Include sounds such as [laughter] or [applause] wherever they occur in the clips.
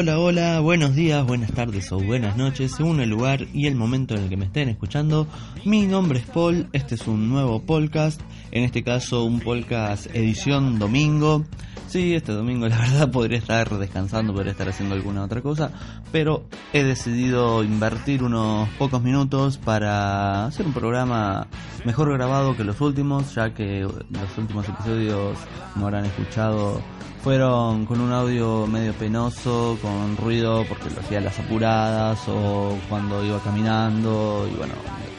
Hola, hola, buenos días, buenas tardes o buenas noches, según el lugar y el momento en el que me estén escuchando. Mi nombre es Paul, este es un nuevo podcast, en este caso un podcast edición domingo. Sí, este domingo la verdad [laughs] podría estar descansando, podría estar haciendo alguna otra cosa, pero he decidido invertir unos pocos minutos para hacer un programa mejor grabado que los últimos, ya que los últimos episodios no habrán escuchado fueron con un audio medio penoso, con ruido porque lo hacía las apuradas o cuando iba caminando y bueno,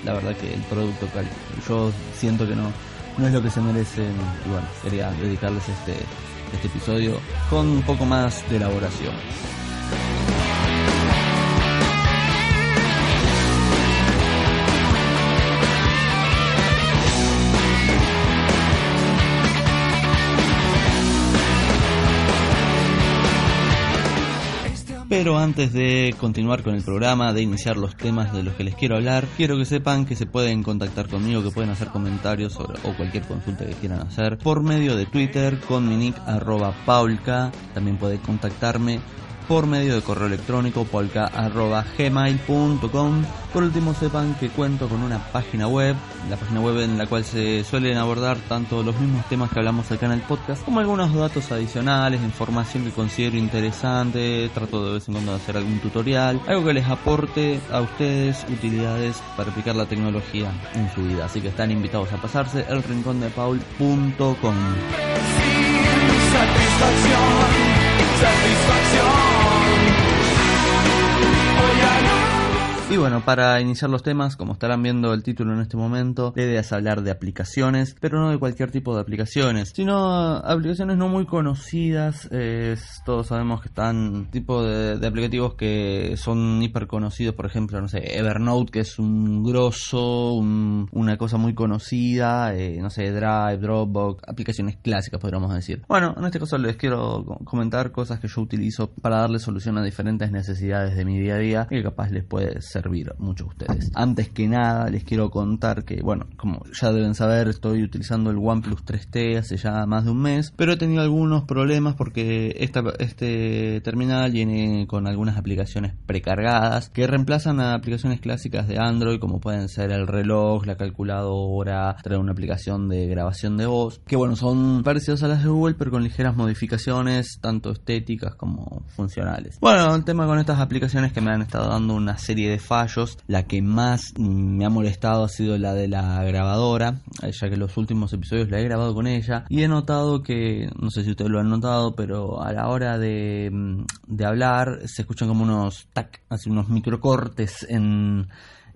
la verdad que el producto yo siento que no, no es lo que se merecen y bueno, quería dedicarles este, este episodio con un poco más de elaboración. Pero antes de continuar con el programa, de iniciar los temas de los que les quiero hablar, quiero que sepan que se pueden contactar conmigo, que pueden hacer comentarios o cualquier consulta que quieran hacer por medio de Twitter con mi arroba paulka. También pueden contactarme por medio de correo electrónico polka.gmail.com. Por último, sepan que cuento con una página web, la página web en la cual se suelen abordar tanto los mismos temas que hablamos acá en el podcast, como algunos datos adicionales, información que considero interesante, trato de vez en cuando de hacer algún tutorial, algo que les aporte a ustedes utilidades para aplicar la tecnología en su vida. Así que están invitados a pasarse el rincón de Y bueno, para iniciar los temas, como estarán viendo el título en este momento, la idea es hablar de aplicaciones, pero no de cualquier tipo de aplicaciones, sino aplicaciones no muy conocidas. todos sabemos que están tipo de, aplicativos que son hiper conocidos, por ejemplo, no sé, Evernote, que es un grosso, una cosa muy conocida, eh, no sé, Drive, Dropbox, aplicaciones clásicas, podríamos decir. Bueno, en este caso les quiero comentar cosas que yo utilizo para darle solución a diferentes necesidades de mi día a día y que capaz les puede ser servir mucho ustedes. Antes que nada, les quiero contar que, bueno, como ya deben saber, estoy utilizando el OnePlus 3T hace ya más de un mes, pero he tenido algunos problemas porque esta, este terminal viene con algunas aplicaciones precargadas que reemplazan a aplicaciones clásicas de Android, como pueden ser el reloj, la calculadora, trae una aplicación de grabación de voz, que bueno, son parecidos a las de Google, pero con ligeras modificaciones, tanto estéticas como funcionales. Bueno, el tema con estas aplicaciones que me han estado dando una serie de La que más me ha molestado ha sido la de la grabadora, ya que los últimos episodios la he grabado con ella y he notado que, no sé si ustedes lo han notado, pero a la hora de, mm, hablar se escuchan como unos tac, así unos microcortes en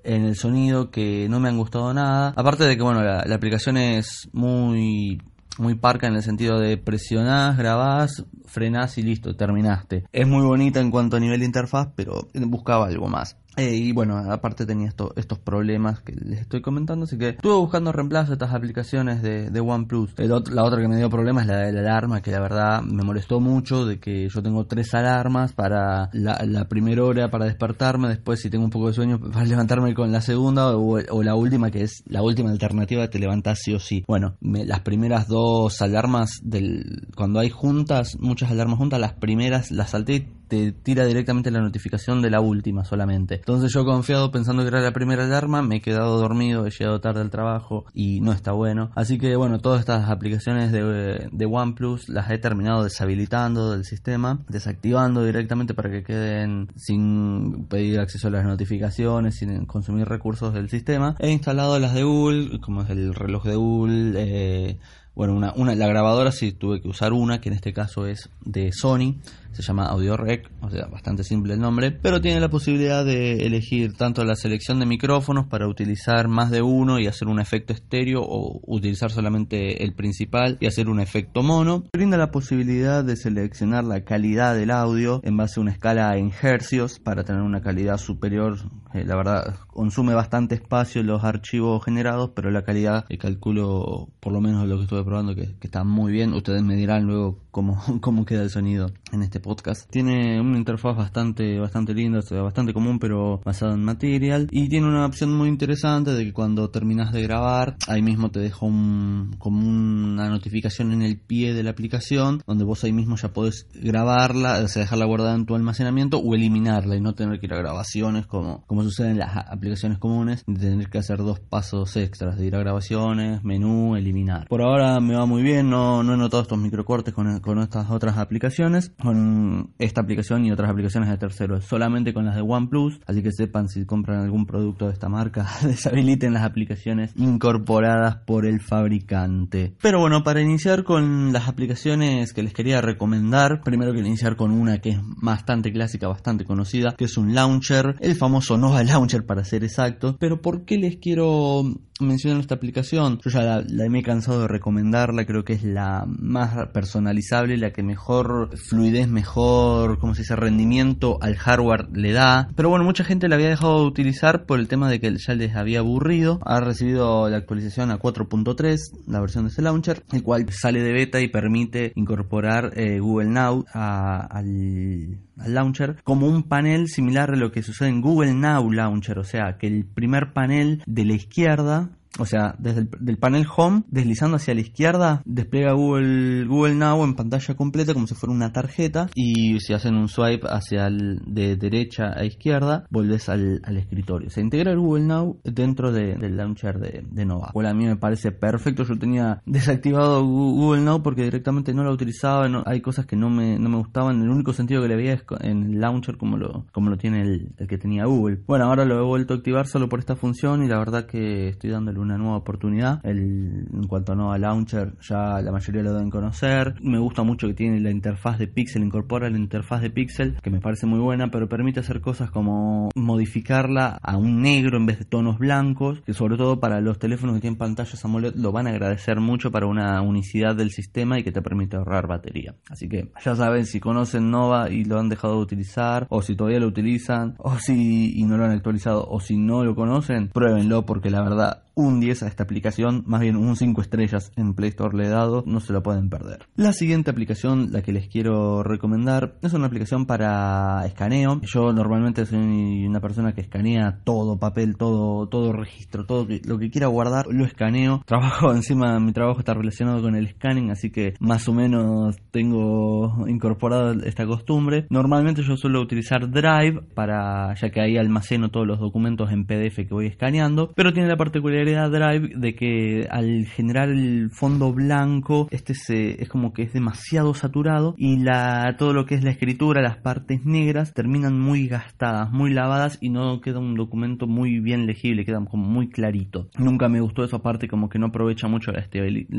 en el sonido que no me han gustado nada. Aparte de que, bueno, la, la aplicación es muy muy parca en el sentido de presionás, grabás, frenás y listo, terminaste. Es muy bonita en cuanto a nivel de interfaz, pero buscaba algo más. Eh, y bueno, aparte tenía estos problemas que les estoy comentando, así que estuve buscando reemplazo a estas aplicaciones de, de OnePlus. la otra que me dio problemas es la de la alarma, que la verdad me molestó mucho, de que yo tengo tres alarmas para la, primera hora para despertarme, después si tengo un poco de sueño para levantarme con la segunda o, la última, que es la última alternativa, te levantas sí o sí. Bueno, las primeras dos alarmas, del cuando hay juntas, muchas alarmas juntas, las primeras las salté te tira directamente la notificación de la última solamente. Entonces yo confiado pensando que era la primera alarma, me he quedado dormido, he llegado tarde al trabajo y no está bueno. Así que bueno, todas estas aplicaciones de, de OnePlus las he terminado deshabilitando del sistema, desactivando directamente para que queden sin pedir acceso a las notificaciones, sin consumir recursos del sistema. He instalado las de Google, como es el reloj de Google, eh, bueno, una, una, la grabadora sí tuve que usar una, que en este caso es de Sony, se llama Audio Rec, o sea, bastante simple el nombre, pero tiene la posibilidad de elegir tanto la selección de micrófonos para utilizar más de uno y hacer un efecto estéreo o utilizar solamente el principal y hacer un efecto mono. Brinda la posibilidad de seleccionar la calidad del audio en base a una escala en hercios para tener una calidad superior. Eh, la verdad, consume bastante espacio los archivos generados, pero la calidad, eh, calculo por lo menos lo que estuve probando, que, que está muy bien. Ustedes me dirán luego cómo, [laughs] cómo queda el sonido en este podcast. Tiene una interfaz bastante, bastante linda, bastante común, pero basada en Material. Y tiene una opción muy interesante de que cuando terminas de grabar, ahí mismo te deja como una notificación en el pie de la aplicación, donde vos ahí mismo ya podés grabarla, o sea, dejarla guardada en tu almacenamiento o eliminarla y no tener que ir a grabaciones como, como sucede en las aplicaciones comunes, de tener que hacer dos pasos extras, de ir a grabaciones, menú, eliminar. Por ahora me va muy bien, no, no he notado estos microcortes con, con estas otras aplicaciones. Con esta aplicación y otras aplicaciones de terceros, solamente con las de OnePlus, así que sepan si compran algún producto de esta marca, [laughs] deshabiliten las aplicaciones incorporadas por el fabricante. Pero bueno, para iniciar con las aplicaciones que les quería recomendar, primero quiero iniciar con una que es bastante clásica, bastante conocida, que es un launcher, el famoso Nova [laughs] Launcher para ser exacto, pero ¿por qué les quiero mencionar esta aplicación? Yo ya la, me he cansado de recomendarla, creo que es la más personalizable, la que mejor fluidez, mejor, como se dice, rendimiento al hardware le da. Pero bueno, mucha gente la había dejado de utilizar por el tema de que ya les había aburrido. Ha recibido la actualización a 4.3, la versión de ese launcher, el cual sale de beta y permite incorporar eh, Google Now al, al launcher como un panel similar a lo que sucede en Google Now Launcher, o sea, que el primer panel de la izquierda o sea, desde el panel Home, deslizando hacia la izquierda, despliega Google, Google Now en pantalla completa como si fuera una tarjeta. Y si hacen un swipe hacia el, de derecha a izquierda, volvés al, escritorio. Se integra el Google Now dentro del launcher de, Nova. Bueno, a mí me parece perfecto. Yo tenía desactivado Google Now porque directamente no lo utilizaba. hay cosas que no me, no me gustaban. El único sentido que le veía es en el launcher como lo, como lo tiene el, el que tenía Google. Bueno, ahora lo he vuelto a activar solo por esta función y la verdad que estoy dándole una nueva oportunidad. El, en cuanto a Nova Launcher, ya la mayoría lo deben conocer. Me gusta mucho que tiene la interfaz de Pixel, incorpora la interfaz de Pixel, que me parece muy buena, pero permite hacer cosas como modificarla a un negro en vez de tonos blancos, que sobre todo para los teléfonos que tienen pantallas AMOLED lo van a agradecer mucho para una unicidad del sistema y que te permite ahorrar batería. Así que ya saben si conocen Nova y lo han dejado de utilizar, o si todavía lo utilizan, o si y no lo han actualizado, o si no lo conocen, pruébenlo porque la verdad un 10 a esta aplicación, más bien un 5 estrellas en Play Store le he dado, no se lo pueden perder. La siguiente aplicación, la que les quiero recomendar, es una aplicación para escaneo. Yo normalmente soy una persona que escanea todo papel, todo, todo registro, todo lo que quiera guardar, lo escaneo. [laughs] Trabajo encima, mi trabajo está relacionado con el scanning, así que más o menos tengo incorporado esta costumbre. Normalmente yo suelo utilizar Drive para, ya que ahí almaceno todos los documentos en PDF que voy escaneando, pero tiene la particularidad Drive de que al generar el fondo blanco, este se, es como que es demasiado saturado y la, todo lo que es la escritura, las partes negras, terminan muy gastadas, muy lavadas y no queda un documento muy bien legible, queda como muy clarito. Nunca me gustó esa parte como que no aprovecha mucho la,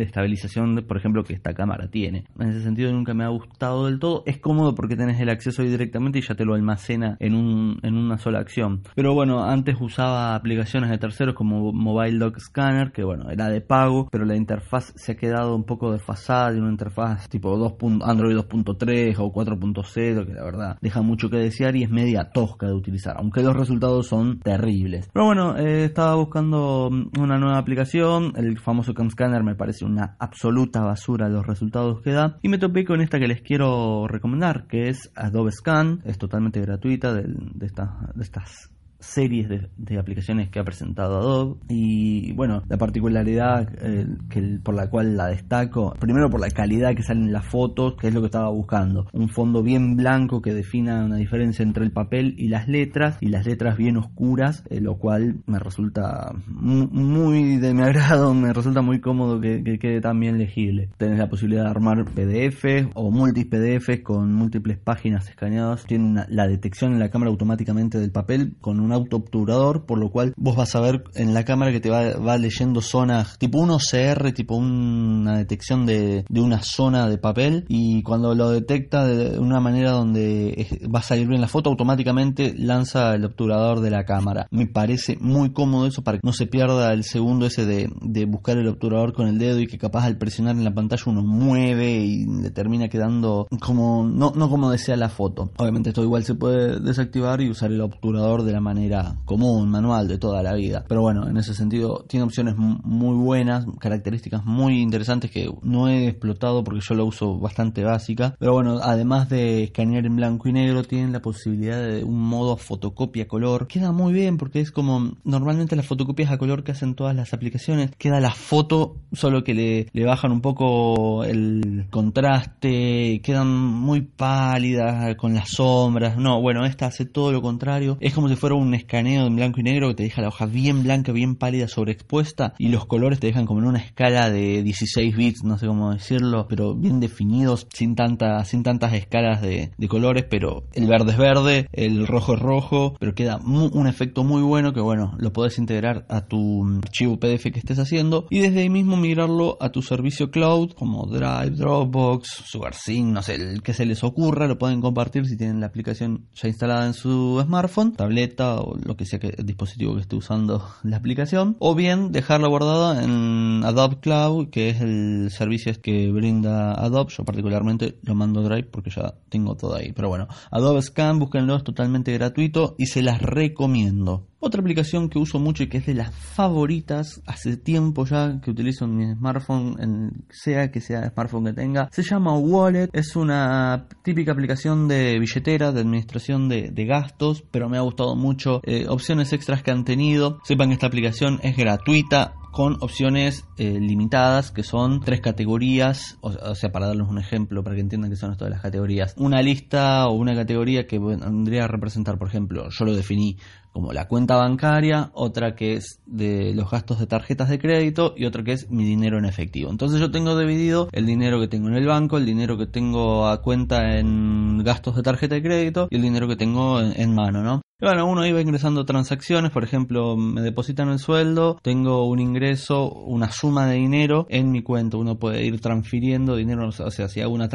estabilización, por ejemplo, que esta cámara tiene. En ese sentido nunca me ha gustado del todo. Es cómodo porque tenés el acceso ahí directamente y ya te lo almacena en, un, en una sola acción. Pero bueno, antes usaba aplicaciones de terceros como Mobile Doc Scanner, que bueno, era de pago, pero la interfaz se ha quedado un poco desfasada de una interfaz tipo 2. Android 2.3 o 4.0, que la verdad deja mucho que desear y es media tosca de utilizar, aunque los resultados son terribles. Pero bueno, eh, estaba buscando una nueva aplicación, el famoso Cam Scanner me parece una absoluta basura los resultados que da, y me topé con esta que les quiero recomendar, que es Adobe Scan, es totalmente gratuita de estas series de, aplicaciones que ha presentado Adobe. Y bueno la particularidad eh, que por la cual la destaco primero por la calidad que salen las fotos que es lo que estaba buscando. Un fondo bien blanco que defina una diferencia entre el papel y las letras y las letras bien oscuras eh, lo cual me resulta muy, de mi [laughs] agrado me resulta muy cómodo que, quede tan bien legible. Tenés la posibilidad de armar PDF o multi PDF con múltiples páginas escaneadas. Tiene la detección en la cámara automáticamente del papel con una auto obturador, por lo cual vos vas a ver en la cámara que te va, va leyendo zonas, tipo un OCR, tipo una detección de, una zona de papel y cuando lo detecta de una manera donde va a salir bien la foto, automáticamente lanza el obturador de la cámara. Me parece muy cómodo eso para que no se pierda el segundo ese de, de buscar el obturador con el dedo y que capaz al presionar en la pantalla uno mueve y le termina quedando como no, no como desea la foto. Obviamente esto igual se puede desactivar y usar el obturador de la manera común, manual de toda la vida. Pero bueno, en ese sentido tiene opciones muy buenas, características muy interesantes que no he explotado porque yo lo uso bastante básica. Pero bueno, además de escanear en blanco y negro, tienen la posibilidad de un modo fotocopia color. Queda muy bien porque es como normalmente las fotocopias a color que hacen todas las aplicaciones. Queda la foto, solo que le, le bajan un poco el contraste, quedan muy pálidas con las sombras. No, bueno, esta hace todo lo contrario. Es como si fuera un escaneo en blanco y negro que te deja la hoja bien blanca, bien pálida, sobreexpuesta y los colores te dejan como en una escala de 16 bits, no sé cómo decirlo, pero bien definidos, sin, tanta, sin tantas escalas de, colores, pero el verde es verde, el rojo es rojo, pero queda un efecto muy bueno que bueno, lo puedes integrar a tu archivo PDF que estés haciendo y desde ahí mismo migrarlo a tu servicio cloud como Drive, Dropbox, SugarSync, no sé, el que se les ocurra, lo pueden compartir si tienen la aplicación ya instalada en su smartphone, tableta o lo que sea que el dispositivo que esté usando [laughs] la aplicación, o bien dejarla guardada en Adobe Cloud, que es el servicio que brinda Adobe. Yo particularmente lo mando Drive porque ya tengo todo ahí. Pero bueno, Adobe Scan, búsquenlo, es totalmente gratuito y se las recomiendo. Otra aplicación que uso mucho y que es de las favoritas hace tiempo ya que utilizo en mi smartphone, sea que sea el smartphone que tenga, se llama Wallet. Es una típica aplicación de billetera, de administración de, gastos, pero me ha gustado mucho eh, opciones extras que han tenido. Sepan que esta aplicación es gratuita, con opciones eh, limitadas que son tres categorías, o, sea, para darles un ejemplo, para que entiendan que son esto de las categorías. Una lista o una categoría que vendría a representar, por ejemplo, yo lo definí como la cuenta bancaria, otra que es de los gastos de tarjetas de crédito y otra que es mi dinero en efectivo. Entonces yo tengo dividido el dinero que tengo en el banco, el dinero que tengo a cuenta en gastos de tarjeta de crédito y el dinero que tengo en, en mano, ¿no? Bueno, uno iba ingresando transacciones, por ejemplo, me depositan el sueldo, tengo un ingreso, una suma de dinero en mi cuenta. Uno puede ir transfiriendo dinero, o sea, si hago una,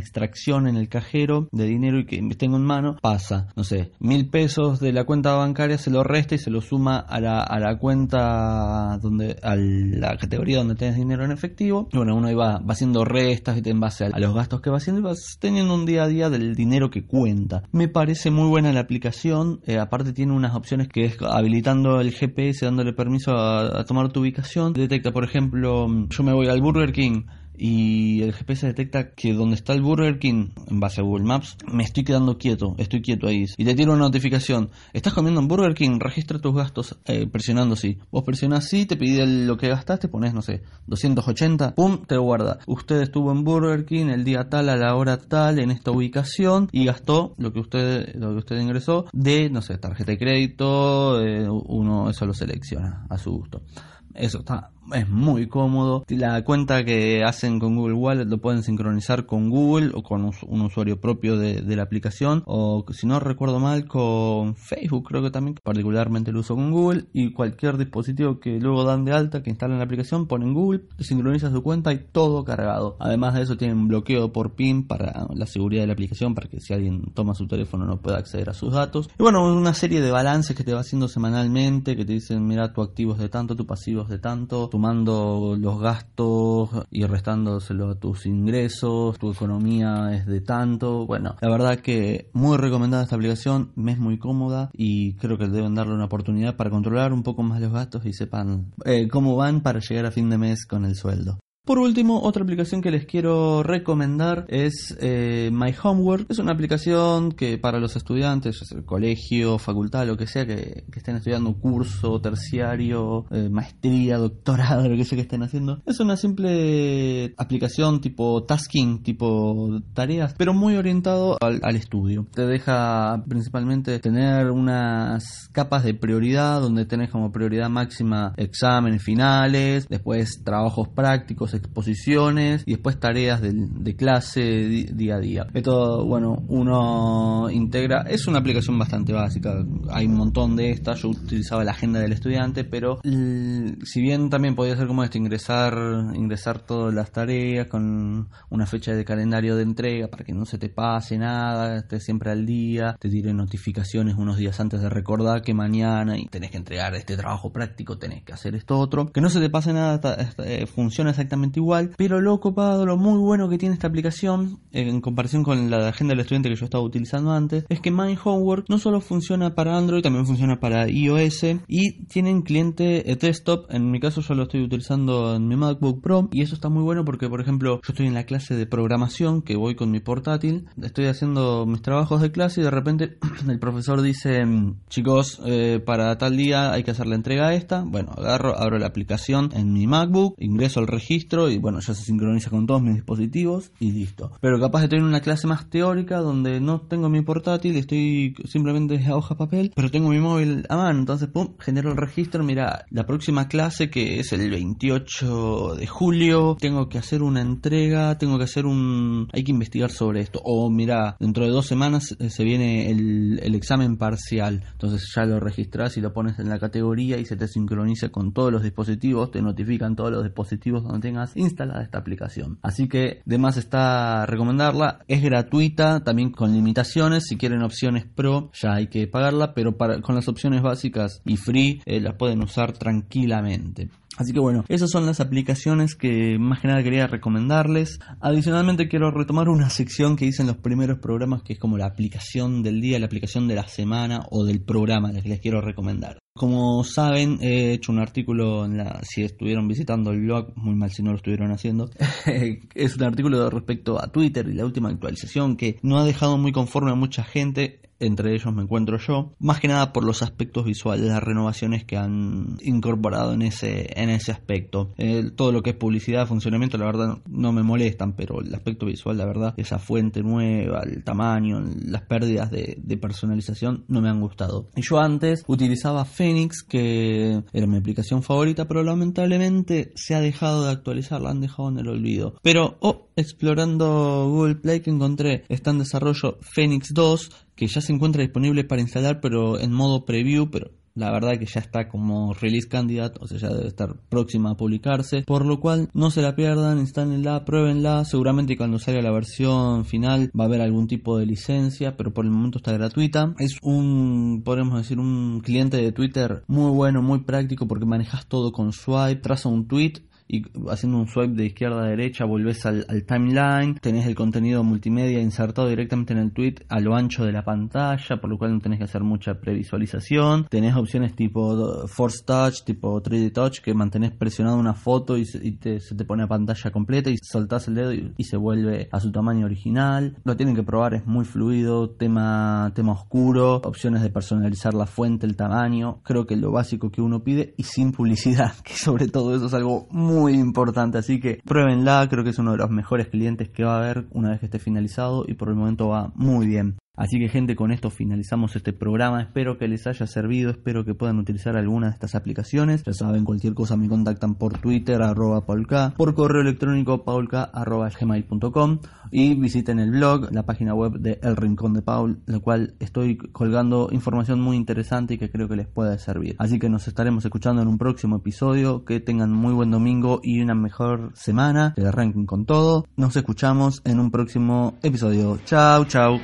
extracción en el cajero de dinero y que tengo en mano, pasa, no sé, mil pesos de la cuenta bancaria se lo resta y se lo suma a la, a la cuenta donde, a la categoría donde tienes dinero en efectivo. Y bueno, uno iba va haciendo restas en base a, los gastos que va haciendo y vas teniendo un día a día del dinero que cuenta. Me parece muy buena la aplicación eh, aparte tiene unas opciones que es habilitando el GPS, dándole permiso a, a tomar tu ubicación. Detecta, por ejemplo, yo me voy al Burger King y el GPS detecta que donde está el Burger King, en base a Google Maps, me estoy quedando quieto, estoy quieto ahí. Y te tira una notificación, estás comiendo en Burger King, registra tus gastos eh, presionando sí. Vos presionas sí, te pide lo que gastaste, pones, no sé, 280, pum, te guarda. Usted estuvo en Burger King el día tal, a la hora tal, en esta ubicación, y gastó lo que usted, lo que usted ingresó de, no sé, tarjeta de crédito, eh, uno eso lo selecciona a su gusto. Eso está es muy cómodo. La cuenta que hacen con Google Wallet lo pueden sincronizar con Google o con un usuario propio de, la aplicación o si no recuerdo mal con Facebook creo que también particularmente lo uso con Google y cualquier dispositivo que luego dan de alta que instalen la aplicación ponen Google, sincroniza su cuenta y todo cargado. Además de eso tienen bloqueo por PIN para la seguridad de la aplicación para que si alguien toma su teléfono no pueda acceder a sus datos. Y bueno, una serie de balances que te va haciendo semanalmente que te dicen mira tu activo es de tanto, tu pasivo de tanto, sumando los gastos y restándoselo a tus ingresos, tu economía es de tanto. Bueno, la verdad que muy recomendada esta aplicación, me es muy cómoda y creo que deben darle una oportunidad para controlar un poco más los gastos y sepan eh, cómo van para llegar a fin de mes con el sueldo. Por último, otra aplicación que les quiero recomendar es eh, My Homework. Es una aplicación que para los estudiantes, colegio, facultad, lo que sea, que, estén estudiando curso terciario, eh, maestría, [laughs] doctorado, lo que sea que estén haciendo, es una simple aplicación tipo tasking, tipo tareas, pero muy orientado al, al estudio. Te deja principalmente tener unas capas de prioridad donde tenés como prioridad máxima exámenes finales, después trabajos prácticos, exposiciones y después tareas de, clase día a día. Esto, bueno, uno integra, es una aplicación bastante básica, hay un montón de estas, yo utilizaba la agenda del estudiante, pero si bien también podía ser como esto, ingresar, ingresar todas las tareas con una fecha de calendario de entrega para que no se te pase nada, estés siempre al día, te tire notificaciones unos días antes de recordar que mañana y tenés que entregar este trabajo práctico, tenés que hacer esto otro, que no se te pase nada, eh, funciona exactamente igual, pero lo copado, lo muy bueno que tiene esta aplicación en comparación con la agenda del estudiante que yo estaba utilizando antes, es que My Homework no solo funciona para Android, también funciona para iOS y tienen cliente eh, desktop, en mi caso yo lo estoy utilizando en mi MacBook Pro y eso está muy bueno porque por ejemplo yo estoy en la clase de programación que voy con mi portátil, estoy haciendo mis trabajos de clase y de repente [clears throat] el profesor dice chicos eh, para tal día hay que hacer la entrega esta, bueno agarro, abro la aplicación en mi MacBook, ingreso al registro y bueno ya se sincroniza con todos mis dispositivos y listo. Pero capaz de tener una clase más teórica donde no tengo mi portátil, estoy simplemente a hoja papel, pero tengo mi móvil a mano, entonces pum, genero el registro, mira, la próxima clase que es el 28 de julio, tengo que hacer una entrega, tengo que hacer un... hay que investigar sobre esto, o mira, dentro de dos semanas eh, se viene el, el examen parcial, entonces ya lo registras y lo pones en la categoría y se te sincroniza con todos los dispositivos, te notifican todos los dispositivos donde tengas instalada esta aplicación. Así que de más está recomendarla, es gratuita, también con limitaciones, si quieren opciones pro ya hay que pagarla, pero para, con las opciones básicas y free eh, las pueden usar tranquilamente. Así que bueno, esas son las aplicaciones que más que nada quería recomendarles. Adicionalmente quiero retomar una sección que hice en los primeros programas que es como la aplicación del día, la aplicación de la semana o del programa, que les quiero recomendar. Como saben, he hecho un artículo en la, si estuvieron visitando el blog, muy mal si no lo estuvieron haciendo, [laughs] es un artículo respecto a Twitter y la última actualización que no ha dejado muy conforme a mucha gente entre ellos me encuentro yo, más que nada por los aspectos visuales, las renovaciones que han incorporado en ese, en ese aspecto. Eh, todo lo que es publicidad, funcionamiento, la verdad no me molestan, pero el aspecto visual, la verdad, esa fuente nueva, el tamaño, las pérdidas de, personalización no me han gustado. Y yo antes utilizaba Phoenix, que era mi aplicación favorita, pero lamentablemente se ha dejado de actualizar, la han dejado en el olvido. Pero, oh, explorando Google Play que encontré, está en desarrollo Phoenix 2, que ya se encuentra disponible para instalar, pero en modo preview, pero la verdad que ya está como release candidate, o sea, ya debe estar próxima a publicarse, por lo cual no se la pierdan, instálenla, pruébenla, seguramente cuando salga la versión final va a haber algún tipo de licencia, pero por el momento está gratuita. Es un, podemos decir, un cliente de Twitter muy bueno, muy práctico porque manejas todo con swipe, traza un tweet y haciendo un swipe de izquierda a derecha volvés al, timeline, tenés el contenido multimedia insertado directamente en el tweet a lo ancho de la pantalla, por lo cual no tenés que hacer mucha previsualización, tenés opciones tipo Force Touch, tipo 3D Touch, que mantenés presionado una foto y, se, te, pone a pantalla completa y soltás el dedo y, se vuelve a su tamaño original. Lo tienen que probar, es muy fluido, tema, tema oscuro, opciones de personalizar la fuente, el tamaño, creo que lo básico que uno pide y sin publicidad, [laughs] que sobre todo eso es algo muy muy importante, así que pruébenla, creo que es uno de los mejores clientes que va a haber una vez que esté finalizado y por el momento va muy bien. Así que gente, con esto finalizamos este programa. Espero que les haya servido, espero que puedan utilizar alguna de estas aplicaciones. Ya saben, cualquier cosa me contactan por Twitter, arroba paulk, por correo electrónico paulk, arroba gmail.com y visiten el blog, la página web de El Rincón de Paul, la cual estoy colgando información muy interesante y que creo que les pueda servir. Así que nos estaremos escuchando en un próximo episodio. Que tengan muy buen domingo y una mejor semana. Que arranquen con todo. Nos escuchamos en un próximo episodio. Chao, chao.